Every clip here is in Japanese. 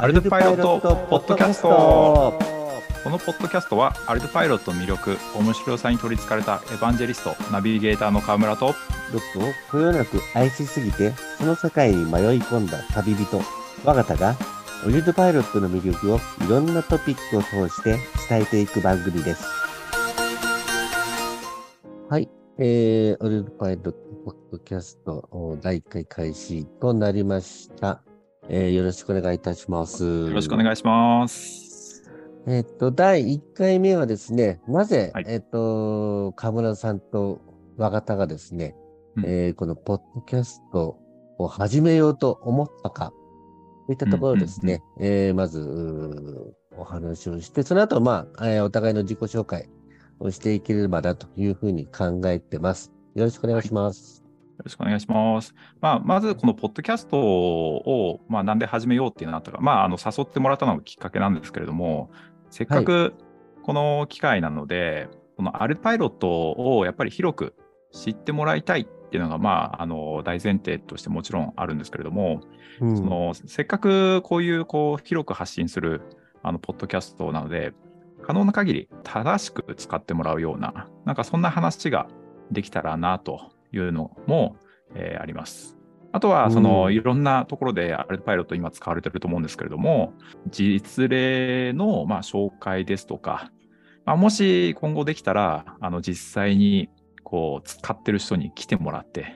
アルトパイロットポッドキャスト。このポッドキャストはアルトパイロットの魅力面白さに取りつかれたエヴァンジェリストナビゲーターの川村とロックをこよなく愛しすぎてその世界に迷い込んだ旅人我が田がオリルパイロットの魅力をいろんなトピックを通して伝えていく番組です。はい。えー、オリルパイロットポッドキャスト第1回開始となりましたえー、よろしくお願いいたします。よろしくお願いします。えっと、第1回目はですね、なぜ、はい、えっと、河村さんと和方がですね、うん、えー、このポッドキャストを始めようと思ったか、といったところですね、えまず、お話をして、その後、まあ、えー、お互いの自己紹介をしていければなというふうに考えてます。よろしくお願いします。はいよろしくお願いします。まあ、まず、このポッドキャストを、まあ、なんで始めようっていうのがあったか、まあ、あの誘ってもらったのがきっかけなんですけれども、せっかくこの機会なので、はい、このアルパイロットをやっぱり広く知ってもらいたいっていうのが、まあ、あの大前提としてもちろんあるんですけれども、うん、そのせっかくこういうこう広く発信するあのポッドキャストなので、可能な限り正しく使ってもらうような、なんかそんな話ができたらなというのも、えー、あります。あとは、その、いろんなところでアルトパイロット今使われてると思うんですけれども、実例の、まあ、紹介ですとか、まあ、もし今後できたら、あの、実際に、こう、使ってる人に来てもらって、や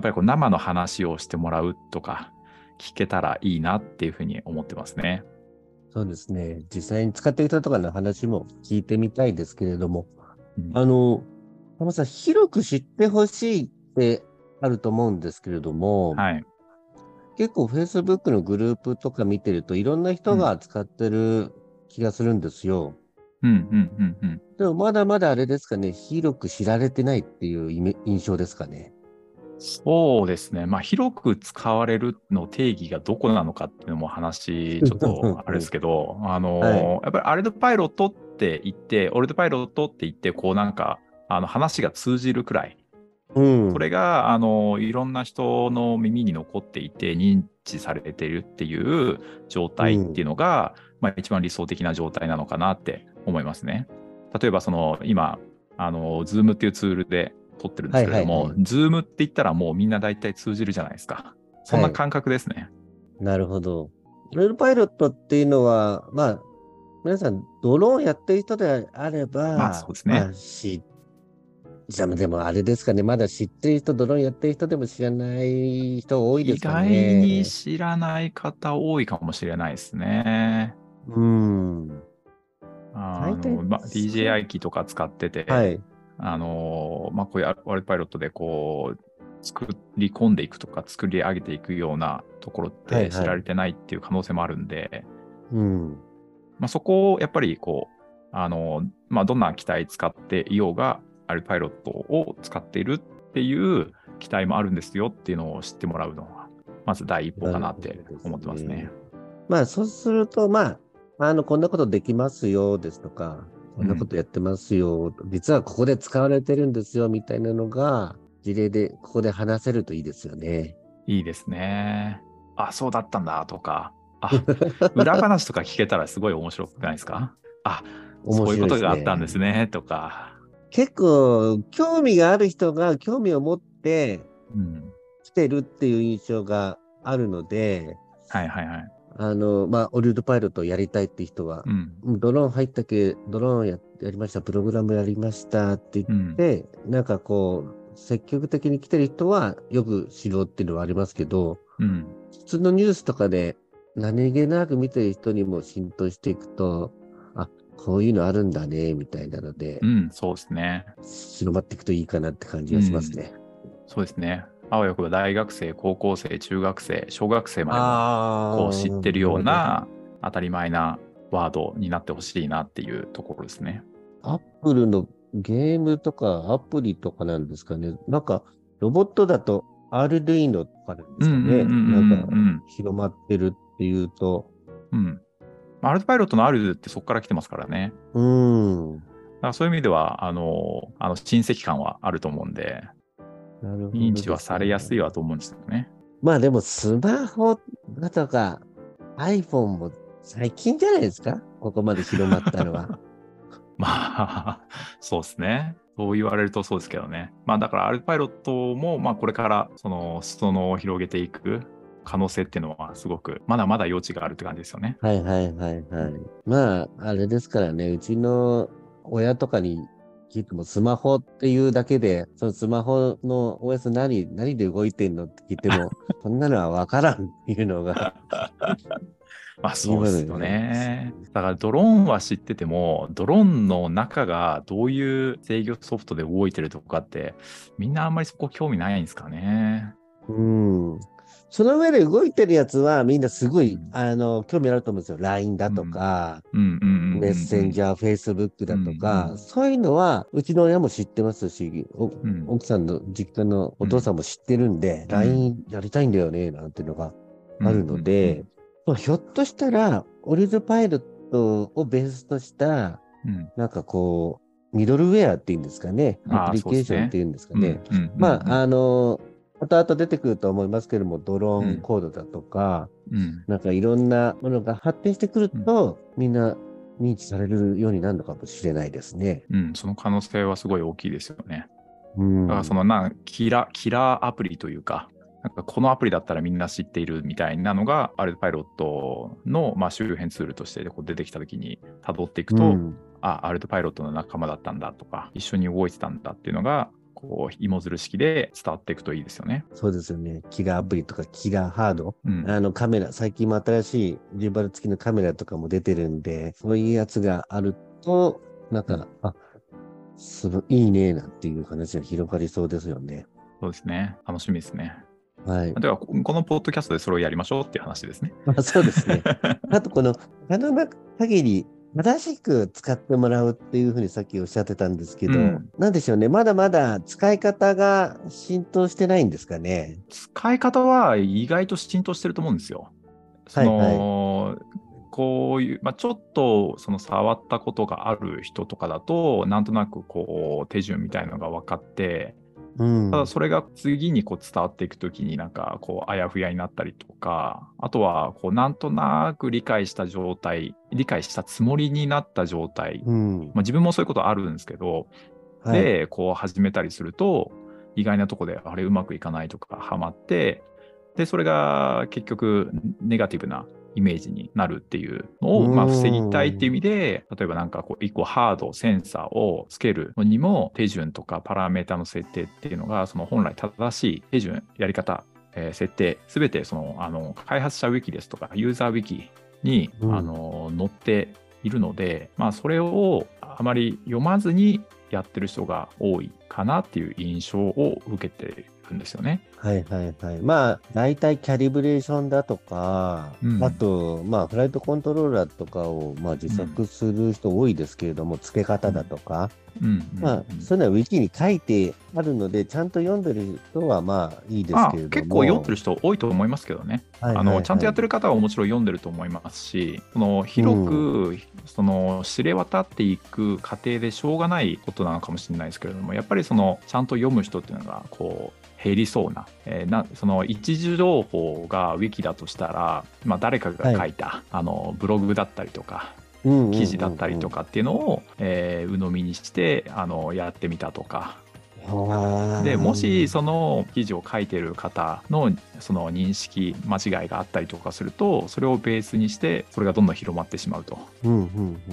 っぱりこう生の話をしてもらうとか、聞けたらいいなっていうふうに思ってますね。そうですね。実際に使っていたとかの話も聞いてみたいですけれども、うん、あの、浜さん、広く知ってほしいってあると思うんですけれども、はい、結構 Facebook のグループとか見てるといろんな人が使ってる気がするんですよ。うんうんうんうん、でもまだまだあれですかね、広く知られてないっていう印象ですかね。そうですね、まあ、広く使われるの定義がどこなのかっていうのも話、ちょっとあれですけど、あの、はい、やっぱりアルトパイロットって言って、オルトパイロットって言って、こうなんか、あの話が通じるくらい、うん、それがあのいろんな人の耳に残っていて認知されているっていう状態っていうのが、うん、まあ、一番理想的な状態なのかなって思いますね。例えばその今あの Zoom っていうツールで撮ってるんですけれども、はいはいはい、Zoom って言ったらもうみんな大体通じるじゃないですか。そんな感覚ですね。はい、なるほど。ルールパイロットっていうのは、まあ、皆さん、ドローンやってる人であれば、まあそうですね、まあ、知っじゃでもあれですかね、まだ知ってる人、ドローンやってる人でも知らない人多いですかね。意外に知らない方多いかもしれないですね。うん。あの、ま、DJI 機とか使ってて、はい、あの、まあ、こういうワルパイロットでこう、作り込んでいくとか作り上げていくようなところって知られてないっていう可能性もあるんで、はいはい、うんまあ、そこをやっぱりこう、あの、まあ、どんな機体使っていようが、アルパイロットを使っているっていう機体もあるんですよっていうのを知ってもらうのが、まず第一歩かなって思ってますね。すねまあ、そうすると、まあ、あの、こんなことできますよですとか、こんなことやってますよ、うん、実はここで使われてるんですよみたいなのが、事例でここで話せるといいですよね。いいですね。あ、そうだったんだとか、あ、裏話とか聞けたらすごい面白くないですか？あ、そういうことがあったんですね、とか。結構、興味がある人が興味を持って来てるっていう印象があるので、はいはいはい。あの、まあ、オリルドパイロットをやりたいって人は、うん、ドローン入ったけ、ドローンややりました、プログラムやりましたって言って、うん、なんかこう、積極的に来てる人はよく知ろうっていうのはありますけど、うん、普通のニュースとかで何気なく見てる人にも浸透していくと、こういうのあるんだね、みたいなので、うん、そうですね。広まっていくといいかなって感じがしますね。うん、そうですね。あわよくば大学生、高校生、中学生、小学生までもこう知ってるような当たり前なワードになってほしいなっていうところですね。アップルのゲームとかアプリとかなんですかね。なんかロボットだとアルディーノとかなんですかね。なんか広まってるっていうと、うん、アルトパイロットのあるってそこから来てますからね。うん。だからそういう意味では、あの、あの親戚感はあると思うんで、なる認知はされやすいわと思うんですよね。まあでもスマホだとか、iPhone も最近じゃないですか？ここまで広まったのは。まあ、そうですね。そう言われるとそうですけどね。まあだからアルパイロットも、まあこれからその裾野を広げていく可能性っていうのはすごくまだまだ余地があるって感じですよね。はいはいはいはい。まああれですからね、うちの親とかに聞いてもスマホっていうだけで、そのスマホの OS 何、何で動いてんのって聞いても、そんなのはわからんっていうのが まあそうですよね。だからドローンは知ってても、ドローンの中がどういう制御ソフトで動いてるとかって、みんなあんまりそこ興味ないんですかね。うん。その上で動いてるやつはみんなすごい、うん、あの、興味あると思うんですよ。LINE だとか、メッセンジャー、Facebook だとか、そういうのは、うちの親も知ってますし、うん、奥さんの実家のお父さんも知ってるんで、うん、LINE やりたいんだよね、なんていうのがあるので、ひょっとしたら、オリズパイロットをベースとした、うん、なんかこう、ミドルウェアっていうんですかね、アプリケーションっていうんですかね。まあ、あの、後々出てくると思いますけども、ドローンコードだとか、うん、なんかいろんなものが発展してくると、うん、みんな認知されるようになるのかもしれないですね。うん、その可能性はすごい大きいですよね。うん、だからそのなキラキラーアプリというか、なんかこのアプリだったらみんな知っているみたいなのが、アルパイロットのまあ周辺ツールとしてこう出てきたときに辿っていくと、うん、あ、アルトパイロットの仲間だったんだとか、一緒に動いてたんだっていうのが、こう芋づる式で伝わっていくといいですよね。そうですよね。キラーアプリとかキラーハード、うん、あのカメラ、最近も新しいジンバル付きのカメラとかも出てるんで、そういうやつがあると、なんか、あ、すごいいいねなんていう話が広がりそうですよね。そうですね。楽しみですね。はい。では、このポッドキャストでそれをやりましょうっていう話ですね。あそうですね。あと、この、可能な限り、正しく使ってもらうっていうふうにさっきおっしゃってたんですけど、うん、なんでしょうね、まだまだ使い方が浸透してないんですかね。使い方は意外と浸透してると思うんですよ。その、はいはい、こういう、まあ、ちょっとその触ったことがある人とかだと、なんとなくこう手順みたいなのが分かって、うん、ただそれが次にこう伝わっていくときになんかこうあやふやになったりとかあとはこうなんとなく理解した状態理解したつもりになった状態、うん、まあ、自分もそういうことあるんですけど、はい、でこう始めたりすると意外なとこであれうまくいかないとかハマってでそれが結局ネガティブなイメージになるっていうのを、まあ、防ぎたいっていう意味で、例えばなんかこう、一個ハード、センサーをつけるのにも、手順とかパラメータの設定っていうのが、その本来正しい手順、やり方、えー、設定、すべてその、あの、開発者ウィキですとか、ユーザーウィキに、うん、あの、載っているので、まあ、それをあまり読まずにやってる人が多いかなっていう印象を受けてるんですよね。はいはいはい。まあ、大体キャリブレーションだとか、うん、あと、まあ、フライトコントローラーとかを、まあ、自作する人多いですけれども、うん、付け方だとか、うん、まあ、そういうのはウィキに書いてあるので、ちゃんと読んでる人はまあいいですけれども。結構読んでる人多いと思いますけどね。はいはいはい、あのちゃんとやってる方はもちろん読んでると思いますし、その広く、その知れ渡っていく過程でしょうがないことなのかもしれないですけれども、やっぱりそのちゃんと読む人っていうのが、こう、減りそうな,、えー、なその一時情報がウィキだとしたら、まあ、誰かが書いた、はい、あのブログだったりとか記事だったりとかっていうのを、えー、鵜呑みにしてあのやってみたとか。でもしその記事を書いてる方のその認識間違いがあったりとかするとそれをベースにしてそれがどんどん広まってしまうと、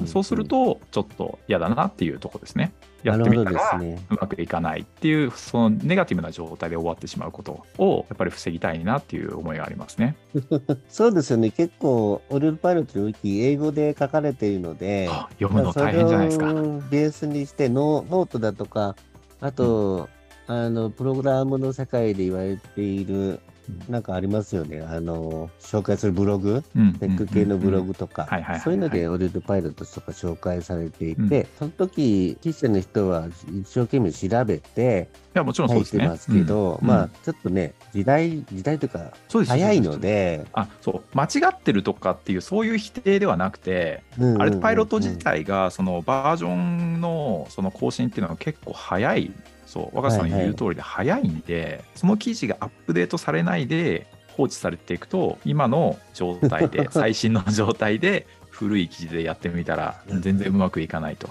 そうするとちょっと嫌だなっていうとこですねやってみたらうまくいかないっていうそのネガティブな状態で終わってしまうことをやっぱり防ぎたいなっていう思いがありますね。そうですよね。結構オルパイロットのウキ英語で書かれているので読むの大変じゃないですか。ベースにしてノノートだとかあと、うん、あの、プログラムの世界で言われている、なんかありますよね。あの、紹介するブログ、テック系のブログとか、そういうのでオリルパイロットとか紹介されていて、うん、その時、記者の人は一生懸命調べて、いや、もちろんそうですね。ますけど、うん、まあ、ちょっとね、時代、時代というか、早いので。あ、そう、間違ってるとかっていう、そういう否定ではなくて、あれ、パイロット自体が、そのバージョンの、その更新っていうのは結構早いそう若狭さんの言う通りで早いんで、はいはい、その記事がアップデートされないで放置されていくと今の状態で 最新の状態で古い記事でやってみたら全然うまくいかないと。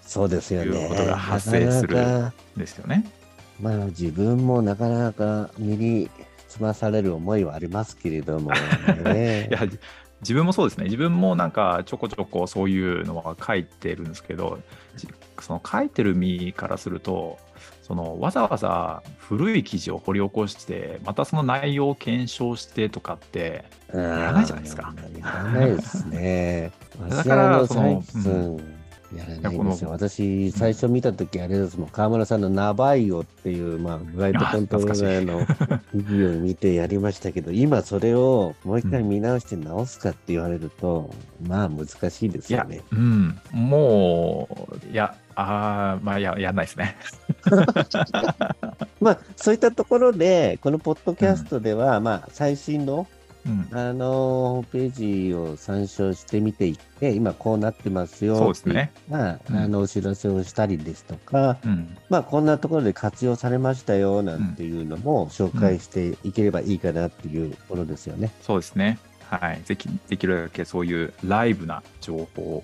そうですよね。いうことが発生するんですよね。まあ自分もなかなか身につまされる思いはありますけれども、ね、いや自分もそうですね自分もなんかちょこちょこそういうのは書いてるんですけどその書いてる身からするとそのわざわざ古い記事を掘り起こしてまたその内容を検証してとかってやらないじゃないですか。やらないですね。だからその、うんやらないんですよ。私、最初見たとき、あれですもん、河村さんのナバイオっていう、まあ、フライトコントローラーのビデオを見てやりましたけど、今それをもう一回見直して直すかって言われると、うん、まあ難しいですよね。うん、もう、いや、ああ、まあや、やんないですね。まあ、そういったところで、このポッドキャストでは、うん、まあ、最新のあのホームページを参照してみていって、今こうなってますよそうですね。まあ、うん、あのお知らせをしたりですとか、うん、まあこんなところで活用されましたよなんていうのも紹介していければいいかなっていうところですよね。そうですね。はい、ぜきできるだけそういうライブな情報を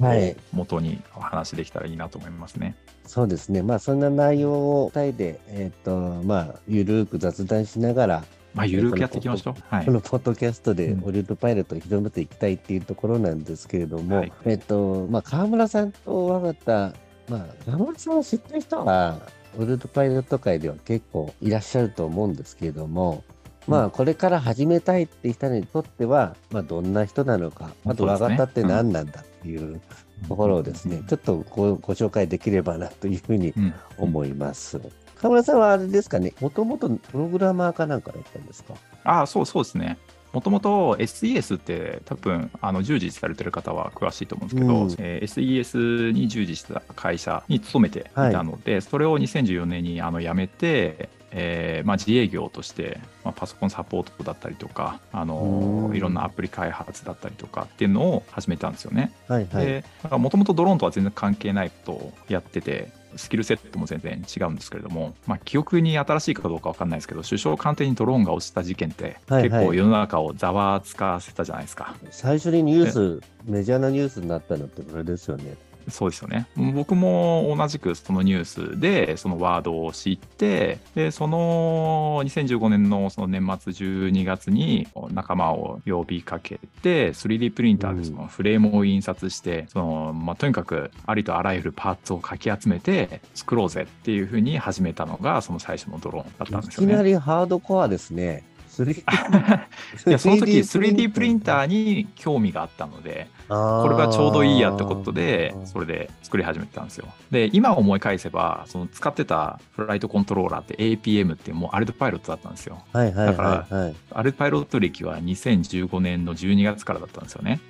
元にお話できたらいいなと思いますね。はい、そうですね。まあそんな内容を2人で、えっ、ー、と、まあ、ゆるく雑談しながら、まあ、ゆるくやっていきましょう。はい、このポッドキャストでオリュートパイロットを広めていきたいっていうところなんですけれども、はい、えっと、まあ、河村さんと我がた、まあ、河村さんを知ってる人は、オリュートパイロット界では結構いらっしゃると思うんですけれども、まあ、これから始めたいって人にとっては、まあ、どんな人なのか、あと、我がたって何なんだっていうところをですね、ちょっとごご紹介できればなというふうに思います。河村さんはあれですかね、もともとプログラマーかなんかだったんですか？ああ、そうそうですね。もともと SES って多分あの従事されてる方は詳しいと思うんですけど、うん、えー、SES に従事した会社に勤めていたので、はい、それを2014年にあの辞めて、えーまあ、自営業として、まあ、パソコンサポートだったりとか、あのー、いろんなアプリ開発だったりとかっていうのを始めたんですよね。はいはい、でもともとドローンとは全然関係ないことをやっててスキルセットも全然違うんですけれども、まあ、記憶に新しいかどうか分かんないですけど首相官邸にドローンが落ちた事件って結構世の中をざわつかせたじゃないですか、最初にニュースメジャーなニュースになったのってこれですよねそうですよね。僕も同じくそのニュースでそのワードを知って、で、その2015年のその年末12月に仲間を呼びかけて、3D プリンターでそのフレームを印刷して、その、まあ、とにかくありとあらゆるパーツをかき集めて作ろうぜっていうふうに始めたのがその最初のドローンだったんですよね。いきなりハードコアですね。いやその時 3D プリンターに興味があったのでこれがちょうどいいやってことでそれで作り始めてたんですよ。で今思い返せばその使ってたフライトコントローラーって APM ってもうアルトパイロットだったんですよ、はいはいはいはい、だからアルトパイロット歴は2015年の12月からだったんですよね。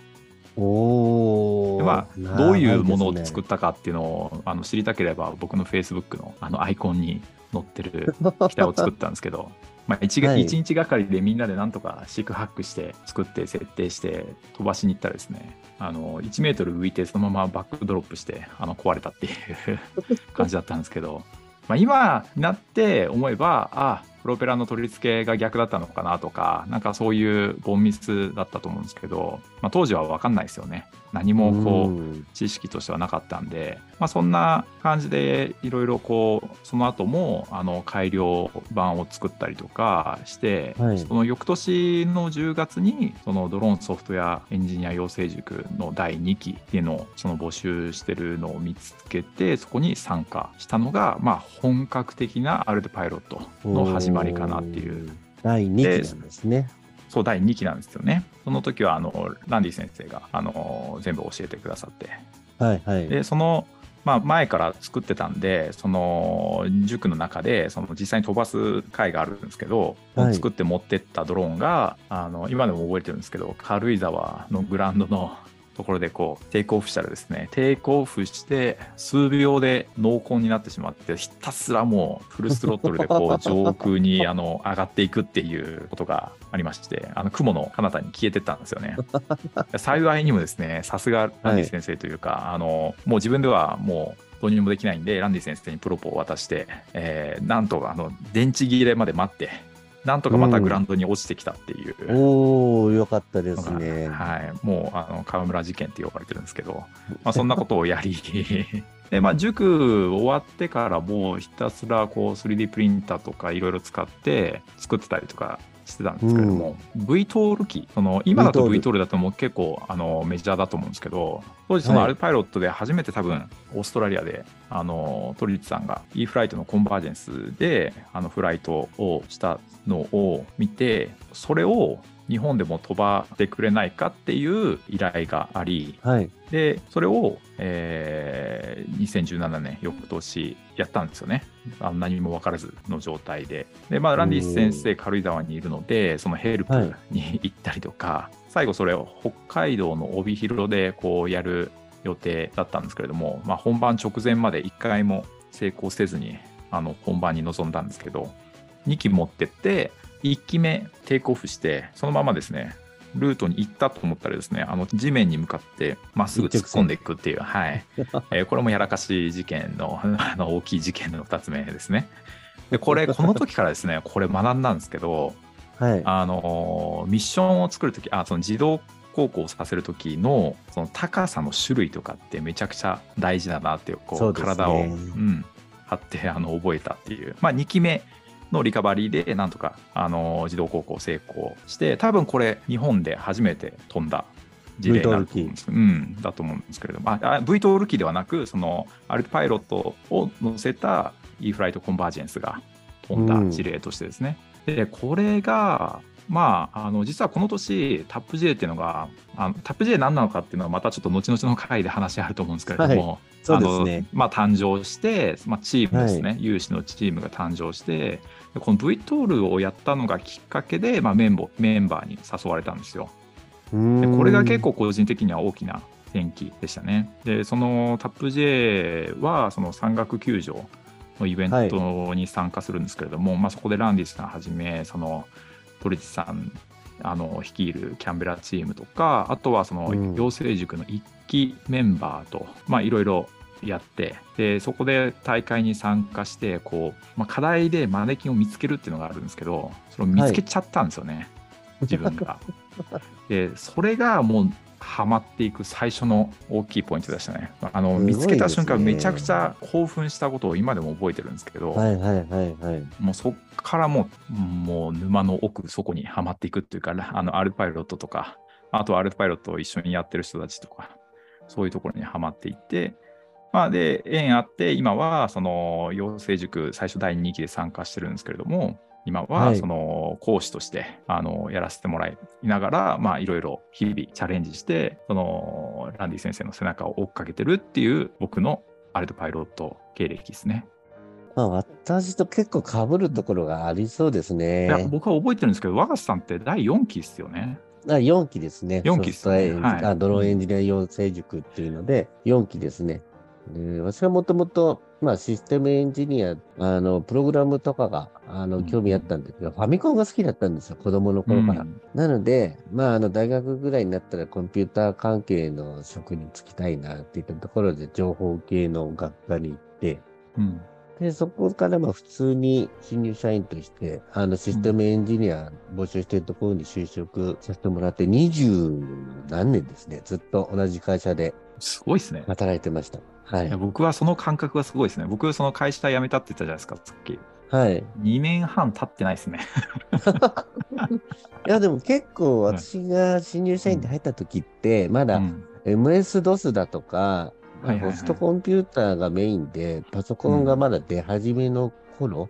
おまあ、どういうものを作ったかっていうのをあの知りたければ僕の Facebook のあのアイコンに載ってる機体を作ったんですけど まあ1、はい、1日がかりでみんなでなんとかシークハックして作って設定して飛ばしに行ったらですねあの1メートル浮いてそのままバックドロップしてあの壊れたっていう 感じだったんですけど、まあ、今になって思えばあプロペラの取り付けが逆だったのかなとかなんかそういうボンミスだったと思うんですけど、まあ、当時は分かんないですよね。何もこう知識としてはなかったんで、まあ、そんな感じでいろいろこうその後もあの改良版を作ったりとかして、はい、その翌年の10月にそのドローンソフトウェアエンジニア養成塾の第2期っていうのをその募集してるのを見つけてそこに参加したのが、まあ、本格的なアルデパイロットの始まりかなっていう。第2期ですね。そう第2期なんですよね。その時はあのランディ先生があの全部教えてくださって、はいはい、でその、まあ、前から作ってたんでその塾の中でその実際に飛ばす会があるんですけど、はい、作って持ってったドローンがあの今でも覚えてるんですけど軽井沢のグラウンドのところでこうテイクオフしたらですねテイクオフして数秒で濃厚になってしまってひたすらもうフルスロットルでこう上空に あの上がっていくっていうことがありましてあの雲の彼方に消えてったんですよね。幸いにもですねさすがランディ先生というか、はい、あのもう自分ではもうどうにもできないんでランディ先生にプロポを渡して、えー、なんとかあの電池切れまで待ってなんとかまたグラウンドに落ちてきたっていう。うん、おおよかったですね。はい。もう、あの、河村事件って呼ばれてるんですけど、まあ、そんなことをやり、で、まあ、塾終わってからもひたすらこう 3D プリンターとかいろいろ使って作ってたりとかしてたんですけれども、うん、VTOL 機、その今だと VTOL だともう結構あのメジャーだと思うんですけど、当時そのアルパイロットで初めて多分オーストラリアで、あの鳥内さんが e フライトのコンバージェンスであのフライトをしたのを見て、それを日本でも飛ばしてくれないかっていう依頼があり、はい、でそれを、えー、2017年翌年やったんですよね。あの何も分からずの状態で。で、まあ、ランディス先生軽井沢にいるのでそのヘルプに行ったりとか、はい、最後それを北海道の帯広でこうやる予定だったんですけれども、まあ、本番直前まで1回も成功せずにあの本番に臨んだんですけど2機持ってって1機目テイクオフして、そのままですね、ルートに行ったと思ったらですね、あの地面に向かってまっすぐ突っ込んでいくっていう、はい。えー、これもやらかし事件の、あの大きい事件の2つ目ですね。で、これ、この時からですね、これ学んだんですけど、はい、あの、ミッションを作るとき、あ、その自動航行させる時のその高さの種類とかってめちゃくちゃ大事だなっていうこう、ね、体を、うん、張ってあの覚えたっていう。まあ2機目のリカバリーでなんとかあの自動航行成功して多分これ日本で初めて飛んだ事例だと思うんです,、うん、だと思うんですけれども。あ V トール機ではなくそのアルトパイロットを乗せた e フライトコンバージェンスが飛んだ事例としてですね、うん、でこれがまあ、あの実はこの年、タップ J っていうのが、あのタップ J 何なのかっていうのは、またちょっと後々の回で話あると思うんですけれども、はい、そうですね。まあ、誕生して、まあ、チームですね、はい、有志のチームが誕生して、この V トールをやったのがきっかけで、まあ、メンボメンバーに誘われたんですよ。でこれが結構個人的には大きな転機でしたね。で、そのタップ J は、その山岳救助のイベントに参加するんですけれども、はい、まあ、そこでランディスさんはじめ、その鳥地さんあの率いるキャンベラチームとか、あとはその養成塾の一期メンバーと、まあいろいろやってでそこで大会に参加してこう、まあ、課題でマネキンを見つけるっていうのがあるんですけどそれを見つけちゃったんですよね、はい、自分が。でそれがもうハマっていく最初の大きいポイントでしたね。あの、ね、見つけた瞬間めちゃくちゃ興奮したことを今でも覚えてるんですけど、はいはいはいはい、もうそっからもうもう沼の奥底にはまっていくっていうかあのアルパイロットとかあとはアルパイロットを一緒にやってる人たちとかそういうところにはまっていってまあ、で、縁あって、今は、その、養成塾、最初第2期で参加してるんですけれども、今は、その、講師として、あの、やらせてもらいながら、まあ、いろいろ日々チャレンジして、その、ランディ先生の背中を追っかけてるっていう、僕のアルトパイロット経歴ですね。まあ、私と結構かぶるところがありそうですね。いや、僕は覚えてるんですけど、若狭さんって第4期ですよね。あ4期ですね。4期ですね。はい、ドローンエンジニア養成塾っていうので、4期ですね。で私はもともと、まあ、システムエンジニア、あの、プログラムとかが、あの、興味あったんですけど、ファミコンが好きだったんですよ、子供の頃から。うん、なので、まあ、あの、大学ぐらいになったらコンピューター関係の職に就きたいなっていったところで、情報系の学科に行って、うん、で、そこからまあ普通に新入社員として、あのシステムエンジニア募集しているところに就職させてもらって、二十何年ですね。ずっと同じ会社で。すごいですね。働いてました。はい。い僕はその感覚がすごいですね。僕、その会社辞めたって言ったじゃないですか、さっき。はい。2年半経ってないですね。いや、でも結構私が新入社員で入った時って、まだ MS-DOS だとか、ホストコンピューターがメインで、パソコンがまだ出始めの頃、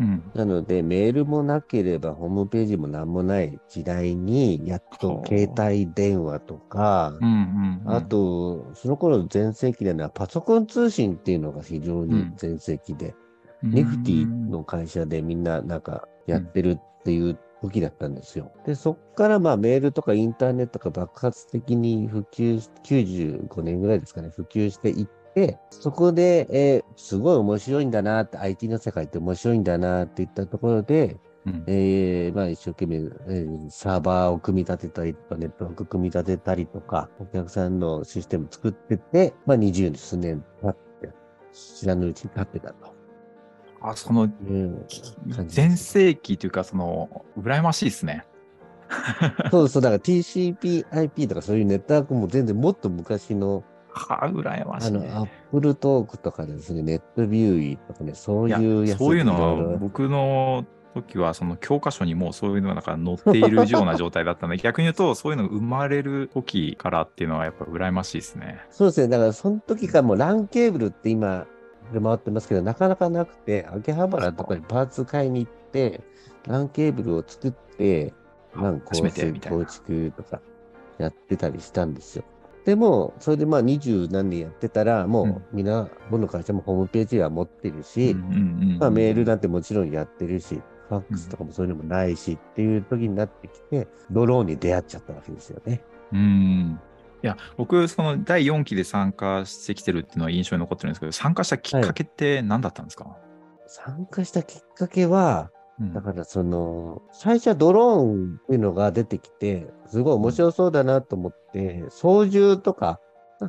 うん、なので、メールもなければ、ホームページも何もない時代に、やっと携帯電話とか、あと、その頃全盛期ではパソコン通信っていうのが非常に全盛期で、うん、ネフティの会社でみんななんかやってるっていう時だったんですよ。で、そっからまあメールとかインターネットが爆発的に普及、95年ぐらいですかね、普及していって、そこで、えー、すごい面白いんだなって、IT の世界って面白いんだなっていったところで、うん、えー、まあ一生懸命、えー、サーバーを組み立てたりとか、ネットワーク組み立てたりとか、お客さんのシステム作ってて、まあ20数年経って、知らぬうちに経ってたと。あ、その、全盛期というか、その、羨ましいですね。そうそう、だから TCP/IP とかそういうネットワークも全然もっと昔の、はあ、羨ましい、ね、あの、アップルトークとかですね、ネットビューイとかね、そういうやつそういうのは、僕の時は、その教科書にもそういうのが載っているような状態だったので、逆に言うと、そういうのが生まれる時からっていうのは、やっぱ羨ましいですね。そうですね、だからその時からもう LAN ケーブルって今、で回ってますけど、なかなかなくて、秋葉原とかにパーツ買いに行って、LAN ケーブルを作って、なん構成構築とかやってたりしたんですよ。でも、それでまあ二十何年やってたら、もうみんな、どの会社もホームページは持ってるし、まあメールなんてもちろんやってるし、ファックスとかもそういうのもないしっていう時になってきて、ドローンに出会っちゃったわけですよね。うん。いや、僕、その第4期で参加してきてるっていうのは印象に残ってるんですけど、参加したきっかけって何だったんですか、はい、参加したきっかけは、だからその、最初はドローンっていうのが出てきて、すごい面白そうだなと思って、操縦とか、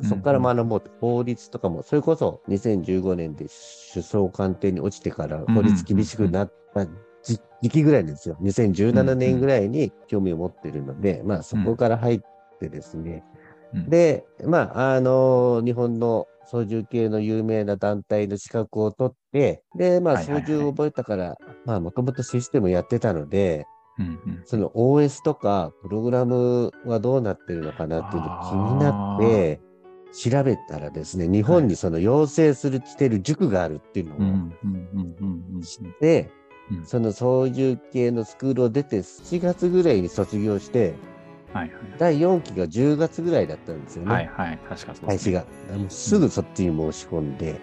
そこから学ぼうと、法律とかも、それこそ2015年で首相官邸に落ちてから法律厳しくなった時期ぐらいですよ。2017年ぐらいに興味を持ってるので、まあそこから入ってですね、で、まあ、あの、日本の操縦系の有名な団体の資格を取って、で、まあ、操縦を覚えたから、まあ、もともとシステムやってたので、うんうん、その OS とかプログラムはどうなってるのかなっていうの気になって、調べたらですね、日本にその養成する、してる塾があるっていうのを知って、その操縦系のスクールを出て7月ぐらいに卒業して、はいはい、第4期が10月ぐらいだったんですよね。はいはい、確かそうです、ね、が。もうすぐそっちに申し込んで、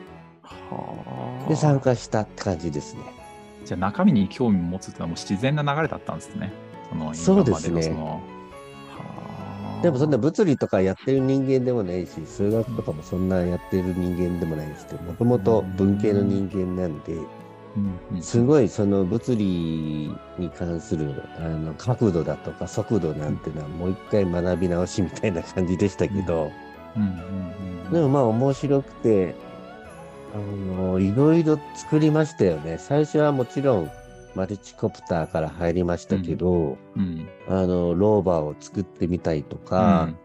うん、で、参加したって感じですね。じゃあ中身に興味を持つってのはもう自然な流れだったんですね。そのそうですね。でもそんな物理とかやってる人間でもないし、数学とかもそんなやってる人間でもないですけど、もともと文系の人間なんで、すごいその物理に関するあの角度だとか速度なんていうのはもう一回学び直しみたいな感じでしたけど、でもまあ面白くて、あの、いろいろ作りましたよね。最初はもちろんマルチコプターから入りましたけど、うんうん、あの、ローバーを作ってみたりとか、うん、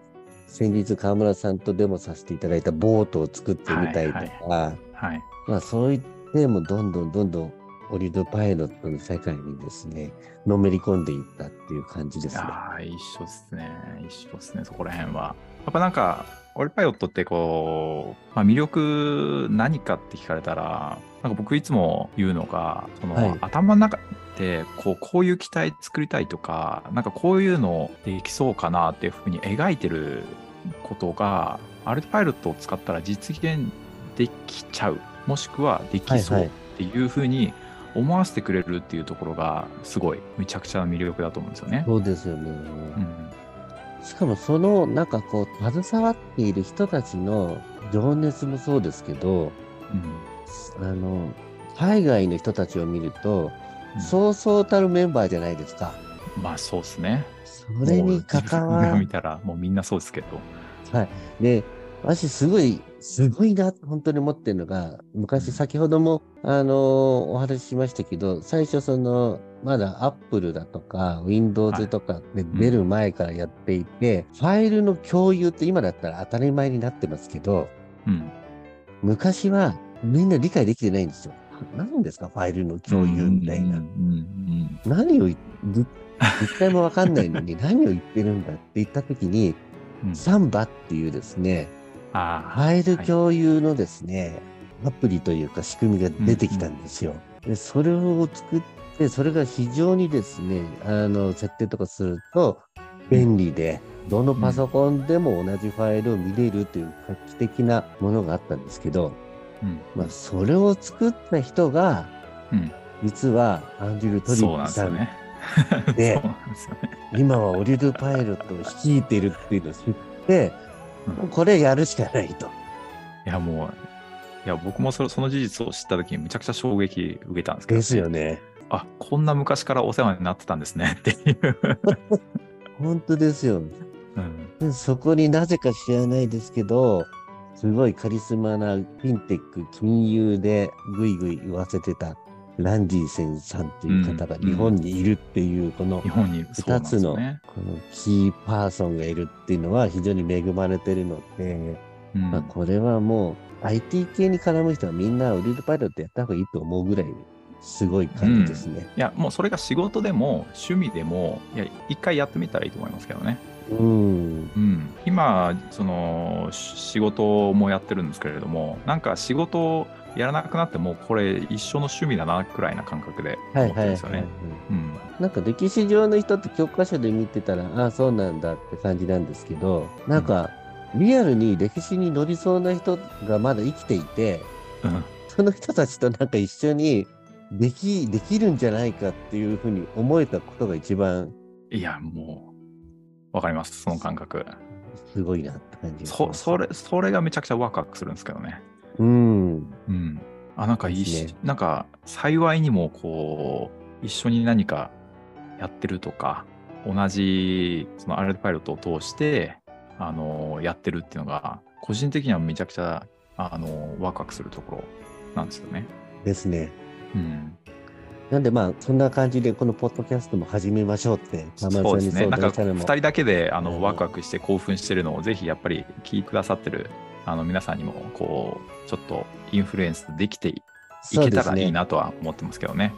先日河村さんとデモさせていただいたボートを作ってみたりとか、はいはい。はい、まあそういったでもどんどんどんどんオリドパイロットの世界にですね、のめり込んでいったっていう感じですね。ああ、一緒ですね。一緒ですね、そこら辺は。やっぱなんか、オリパイロットってこう、まあ、魅力何かって聞かれたら、なんか僕いつも言うのが、その、はい、頭の中でこうこういう機体作りたいとか、なんかこういうのできそうかなっていうふうに描いてることが、アルトパイロットを使ったら実現できちゃうもしくはできそうっていうふうに思わせてくれるっていうところがすごいめちゃくちゃ魅力だと思うんですよね。そうですよね。うん、しかもそのなんかこう携わっている人たちの情熱もそうですけど、うん、あの海外の人たちを見ると、うん、そうそうたるメンバーじゃないですか。まあそうですね。それに関わる。見たらもうみんなそうですけど。はい。で、私すごいすごいな、本当に思ってるのが、昔先ほども、あのお話ししましたけど、最初その、まだアップルだとか、Windows とかで出る前からやっていて、うん、ファイルの共有って今だったら当たり前になってますけど、うん、昔はみんな理解できてないんですよ。何ですかファイルの共有みたいな。何を、実態もわかんないのに何を言ってるんだって言ったときに、サンバっていうですね、ファイル共有のですね、はい、アプリというか仕組みが出てきたんですよ。うんうん、でそれを作って、それが非常にですね、あの、設定とかすると便利で、どのパソコンでも同じファイルを見れるという画期的なものがあったんですけど、うん、まあ、それを作った人が、うん、実はアンジュル・トリックさんで、で ね、今はオリルパイロットを率いているっていうのを知って、うん、これやるしかないと。いや、もう、いや、僕もそその事実を知ったときにむちゃくちゃ衝撃受けたんですけど、ですよね。あ、こんな昔からお世話になってたんですねっていう 本当ですよ、うん。そこになぜか知らないですけど、すごいカリスマなフィンテック、金融でぐいぐい言わせてたランディセンさんという方が日本にいるっていう、この2つのこのキーパーソンがいるっていうのは非常に恵まれてるので、まあ、これはもう IT 系に絡む人はみんなウリルパイロットやった方がいいと思うぐらいすごい感じですね、うん、いやもうそれが仕事でも趣味でもいや一回やってみたらいいと思いますけどね。うん、うん、今その仕事もやってるんですけれどもなんか仕事やらなくなってもこれ一緒の趣味だなくらいな感覚で思ってるんですよね。なんか歴史上の人って教科書で見てたらああそうなんだって感じなんですけどなんかリアルに歴史に乗りそうな人がまだ生きていて、うん、その人たちとなんか一緒にできできるんじゃないかっていうふうに思えたことが一番いやもうわかりますその感覚すごいなって感じそそれそれがめちゃくちゃワクワクするんですけどねうん。うん。あ、なんかいいし、ね、なんか幸いにもこう、一緒に何かやってるとか、同じそのアルパイロットを通して、あのやってるっていうのが、個人的にはめちゃくちゃ、あのワクワクするところなんですよね。ですね。うん。なんでまあ、そんな感じで、このポッドキャストも始めましょうって、そうですね。なんか、2人だけであのワクワクして興奮してるのを、ぜひやっぱり聞いてくださってるあの皆さんにもこうちょっとインフルエンスできていけたらいいなとは思ってますけどね。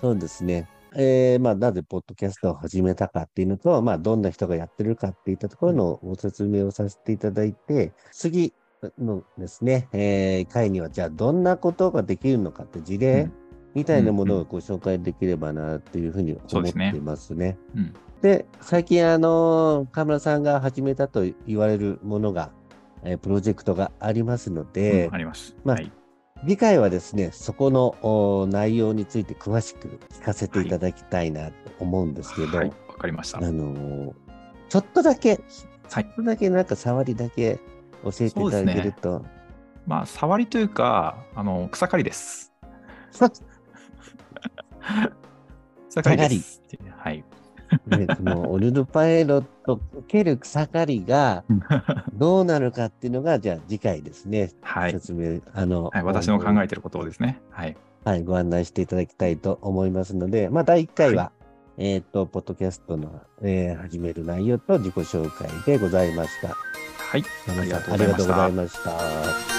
そうですね。えー、まあ、なぜポッドキャストを始めたかっていうのと、まあ、どんな人がやってるかっていったところのご説明をさせていただいて、次のですね、えー、会には、じゃあどんなことができるのかって事例みたいなものをご紹介できればなっていうふうに思っていますね。うん、で、最近、あの、河村さんが始めたと言われるものが、えプロジェクトがありますので、うん、あります。まあ、はい、次回はですね、そこの内容について詳しく聞かせていただきたいなと思うんですけど、はい、わ、かりました。あのー、ちょっとだけ、はい、ちょっとだけなんか触りだけ教えていただけると。ね、まあ、触りというか、あの、草刈りです。草刈り。はい。ね、このオルドパイロットける草刈りが どうなるかっていうのが、じゃあ次回ですね。はい。説明、あの、はい、私の考えていることをですね。はい。はい、ご案内していただきたいと思いますので、まあ、第1回は、はい、えっ、ー、と、ポッドキャストの、えー、始める内容と自己紹介でございました。はい。ありがとうございました。